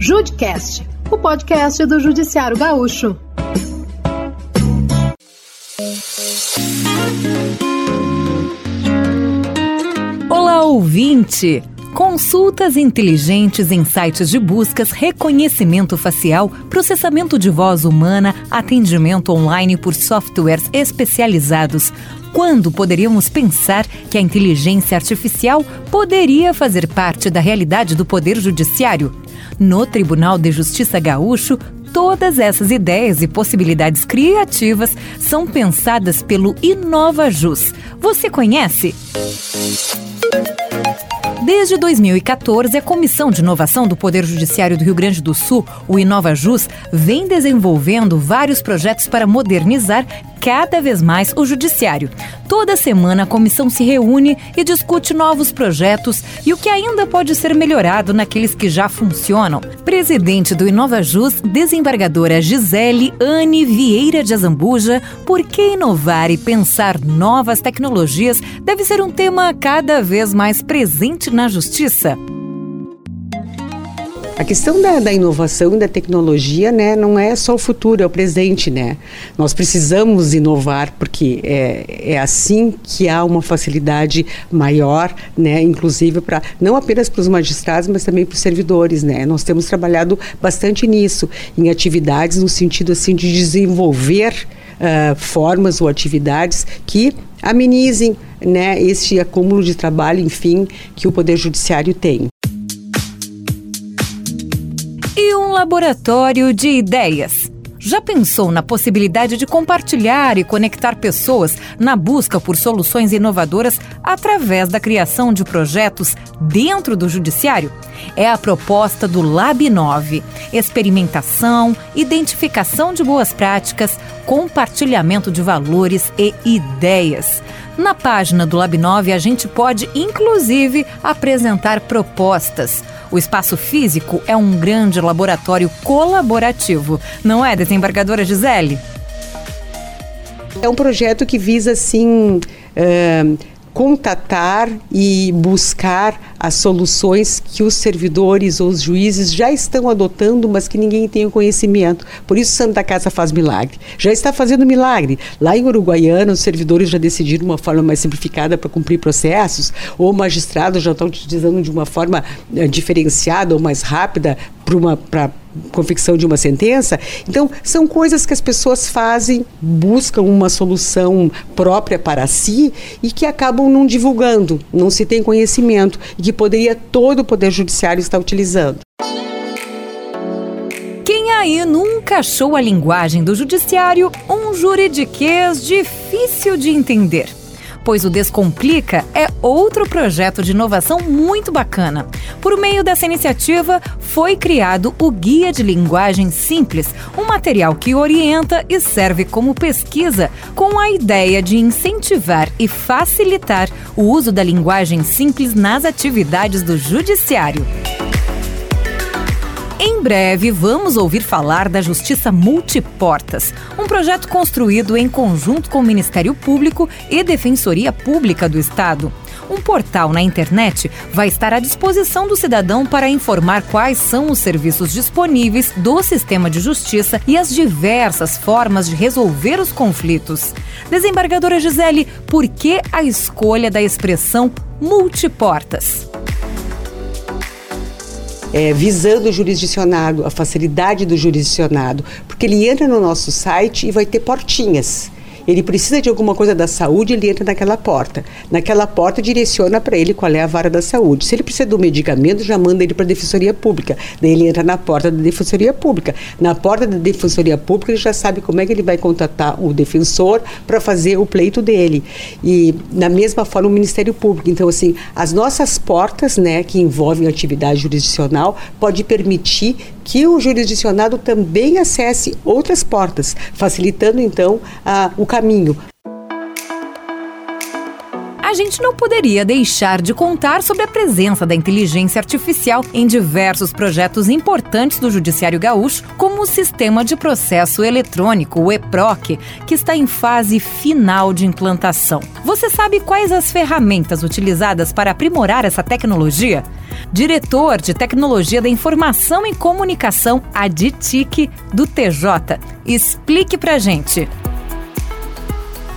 Judcast, o podcast do Judiciário Gaúcho. Olá, ouvinte! Consultas inteligentes em sites de buscas, reconhecimento facial, processamento de voz humana, atendimento online por softwares especializados. Quando poderíamos pensar que a inteligência artificial poderia fazer parte da realidade do Poder Judiciário? No Tribunal de Justiça Gaúcho, todas essas ideias e possibilidades criativas são pensadas pelo InovaJus. Você conhece? Desde 2014, a Comissão de Inovação do Poder Judiciário do Rio Grande do Sul, o InovaJus, vem desenvolvendo vários projetos para modernizar cada vez mais o Judiciário. Toda semana a comissão se reúne e discute novos projetos e o que ainda pode ser melhorado naqueles que já funcionam. Presidente do InovaJus, desembargadora Gisele Anne Vieira de Azambuja, por que inovar e pensar novas tecnologias deve ser um tema cada vez mais presente na justiça? A questão da, da, inovação e da tecnologia, né, não é só o futuro, é o presente, né? Nós precisamos inovar porque é, é assim que há uma facilidade maior, né, inclusive para não apenas para os magistrados, mas também para os servidores, né? Nós temos trabalhado bastante nisso, em atividades no sentido assim de desenvolver uh, formas ou atividades que amenizem, né, esse acúmulo de trabalho, enfim, que o poder judiciário tem e um laboratório de ideias. Já pensou na possibilidade de compartilhar e conectar pessoas na busca por soluções inovadoras através da criação de projetos dentro do Judiciário? É a proposta do Lab 9: experimentação, identificação de boas práticas, compartilhamento de valores e ideias. Na página do Lab 9, a gente pode, inclusive, apresentar propostas. O espaço físico é um grande laboratório colaborativo, não é, desembargadora Gisele? É um projeto que visa, assim, uh, contatar e buscar as soluções que os servidores ou os juízes já estão adotando, mas que ninguém tem o conhecimento. Por isso Santa Casa faz milagre. Já está fazendo milagre. Lá em Uruguaiana, os servidores já decidiram uma forma mais simplificada para cumprir processos, ou magistrados já estão utilizando de uma forma uh, diferenciada ou mais rápida para confecção de uma sentença. Então, são coisas que as pessoas fazem, buscam uma solução própria para si e que acabam não divulgando, não se tem conhecimento e que poderia todo o Poder Judiciário estar utilizando. Quem aí nunca achou a linguagem do Judiciário um juridiquês difícil de entender? Pois o Descomplica é outro projeto de inovação muito bacana. Por meio dessa iniciativa, foi criado o Guia de Linguagem Simples, um material que orienta e serve como pesquisa com a ideia de incentivar e facilitar o uso da linguagem simples nas atividades do Judiciário. Em breve, vamos ouvir falar da Justiça Multiportas, um projeto construído em conjunto com o Ministério Público e Defensoria Pública do Estado. Um portal na internet vai estar à disposição do cidadão para informar quais são os serviços disponíveis do sistema de justiça e as diversas formas de resolver os conflitos. Desembargadora Gisele, por que a escolha da expressão multiportas? É, visando o jurisdicionado, a facilidade do jurisdicionado, porque ele entra no nosso site e vai ter portinhas ele precisa de alguma coisa da saúde, ele entra naquela porta. Naquela porta direciona para ele qual é a vara da saúde. Se ele precisa do medicamento, já manda ele para a Defensoria Pública. Daí ele entra na porta da Defensoria Pública. Na porta da Defensoria Pública, ele já sabe como é que ele vai contatar o defensor para fazer o pleito dele. E na mesma forma o Ministério Público. Então, assim, as nossas portas, né, que envolvem atividade jurisdicional, pode permitir que o jurisdicionado também acesse outras portas, facilitando então a, o caminho. A gente não poderia deixar de contar sobre a presença da inteligência artificial em diversos projetos importantes do Judiciário Gaúcho, como o Sistema de Processo Eletrônico, o EPROC, que está em fase final de implantação. Você sabe quais as ferramentas utilizadas para aprimorar essa tecnologia? Diretor de Tecnologia da Informação e Comunicação, ADITIC, do TJ. Explique pra gente.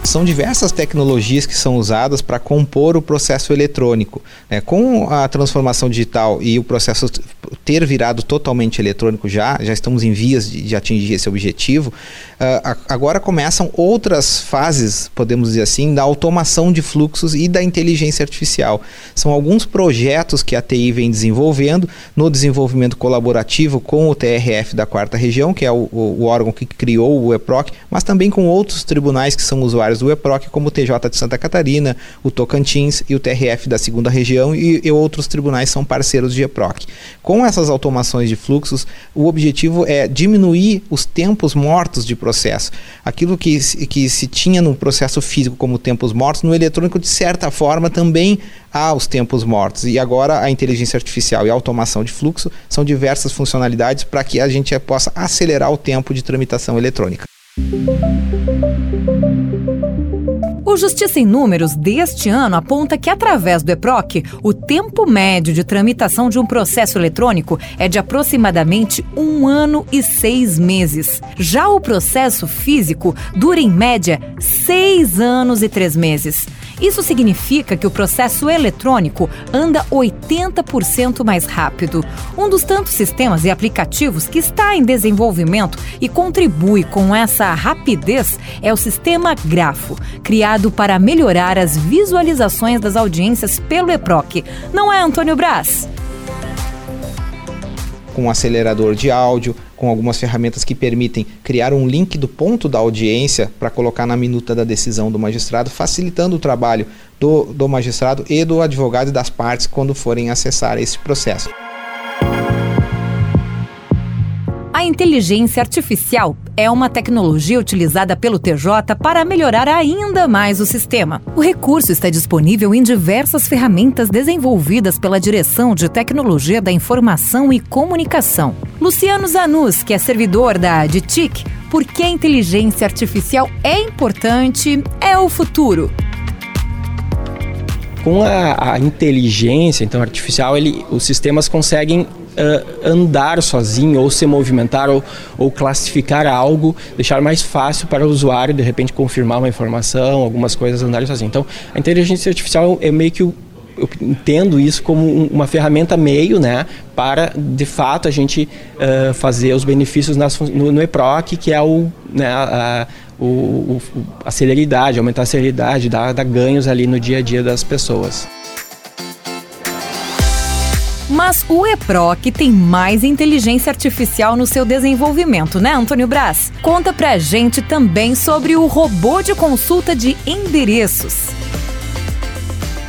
São diversas tecnologias que são usadas para compor o processo eletrônico. Né? Com a transformação digital e o processo ter virado totalmente eletrônico já, já estamos em vias de, de atingir esse objetivo, uh, agora começam outras fases, podemos dizer assim, da automação de fluxos e da inteligência artificial. São alguns projetos que a TI vem desenvolvendo no desenvolvimento colaborativo com o TRF da quarta região, que é o, o, o órgão que criou o EPROC, mas também com outros tribunais que são usuários do EPROC, como o TJ de Santa Catarina, o Tocantins e o TRF da segunda região e, e outros tribunais são parceiros de EPROC. Com essas automações de fluxos, o objetivo é diminuir os tempos mortos de processo. Aquilo que, que se tinha no processo físico como tempos mortos, no eletrônico, de certa forma, também há os tempos mortos. E agora a inteligência artificial e a automação de fluxo são diversas funcionalidades para que a gente possa acelerar o tempo de tramitação eletrônica. O Justiça em Números deste ano aponta que, através do EPROC, o tempo médio de tramitação de um processo eletrônico é de aproximadamente um ano e seis meses. Já o processo físico dura, em média, seis anos e três meses. Isso significa que o processo eletrônico anda 80% mais rápido. Um dos tantos sistemas e aplicativos que está em desenvolvimento e contribui com essa rapidez é o sistema Grafo, criado para melhorar as visualizações das audiências pelo EPROC. Não é, Antônio Braz? Com um acelerador de áudio, com algumas ferramentas que permitem criar um link do ponto da audiência para colocar na minuta da decisão do magistrado, facilitando o trabalho do, do magistrado e do advogado e das partes quando forem acessar esse processo. A inteligência artificial é uma tecnologia utilizada pelo TJ para melhorar ainda mais o sistema. O recurso está disponível em diversas ferramentas desenvolvidas pela Direção de Tecnologia da Informação e Comunicação. Luciano Zanus, que é servidor da DITIC, por que a inteligência artificial é importante, é o futuro. Com a, a inteligência então, artificial, ele, os sistemas conseguem uh, andar sozinho ou se movimentar ou, ou classificar algo, deixar mais fácil para o usuário de repente confirmar uma informação, algumas coisas andarem sozinho. Então, a inteligência artificial é meio que o eu entendo isso como uma ferramenta meio, né, para de fato a gente uh, fazer os benefícios nas, no, no, EPROC, que é o, né, a, o, o, a celeridade, aumentar a celeridade, dar, dar ganhos ali no dia a dia das pessoas. Mas o EPROC tem mais inteligência artificial no seu desenvolvimento, né, Antônio Braz? Conta pra gente também sobre o robô de consulta de endereços.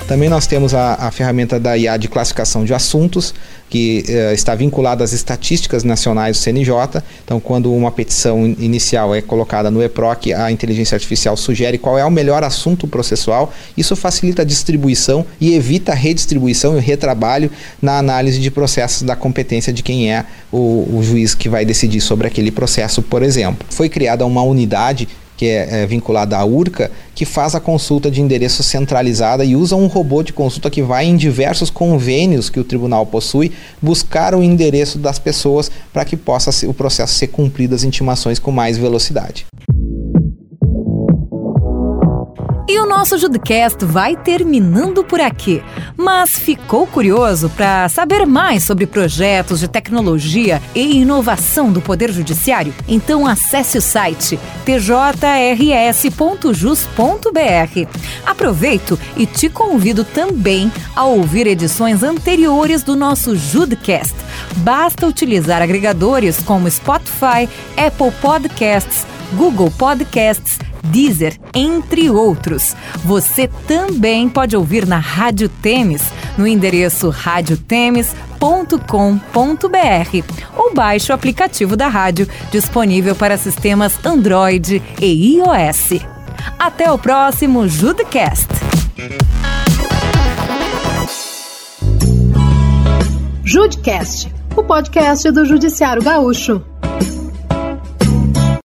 Também nós temos a, a ferramenta da IA de classificação de assuntos, que eh, está vinculada às estatísticas nacionais do CNJ. Então, quando uma petição inicial é colocada no EPROC, a inteligência artificial sugere qual é o melhor assunto processual. Isso facilita a distribuição e evita a redistribuição e o retrabalho na análise de processos da competência de quem é o, o juiz que vai decidir sobre aquele processo, por exemplo. Foi criada uma unidade que é, é vinculada à URCA, que faz a consulta de endereço centralizada e usa um robô de consulta que vai em diversos convênios que o tribunal possui buscar o endereço das pessoas para que possa o processo ser cumprido as intimações com mais velocidade. E o nosso Judcast vai terminando por aqui. Mas ficou curioso para saber mais sobre projetos de tecnologia e inovação do Poder Judiciário? Então acesse o site tjrs.jus.br. Aproveito e te convido também a ouvir edições anteriores do nosso Judcast. Basta utilizar agregadores como Spotify, Apple Podcasts, Google Podcasts Deezer, entre outros. Você também pode ouvir na Rádio Temes, no endereço radiotemes.com.br ou baixe o aplicativo da rádio, disponível para sistemas Android e iOS. Até o próximo Judecast. Judecast, o podcast do Judiciário Gaúcho.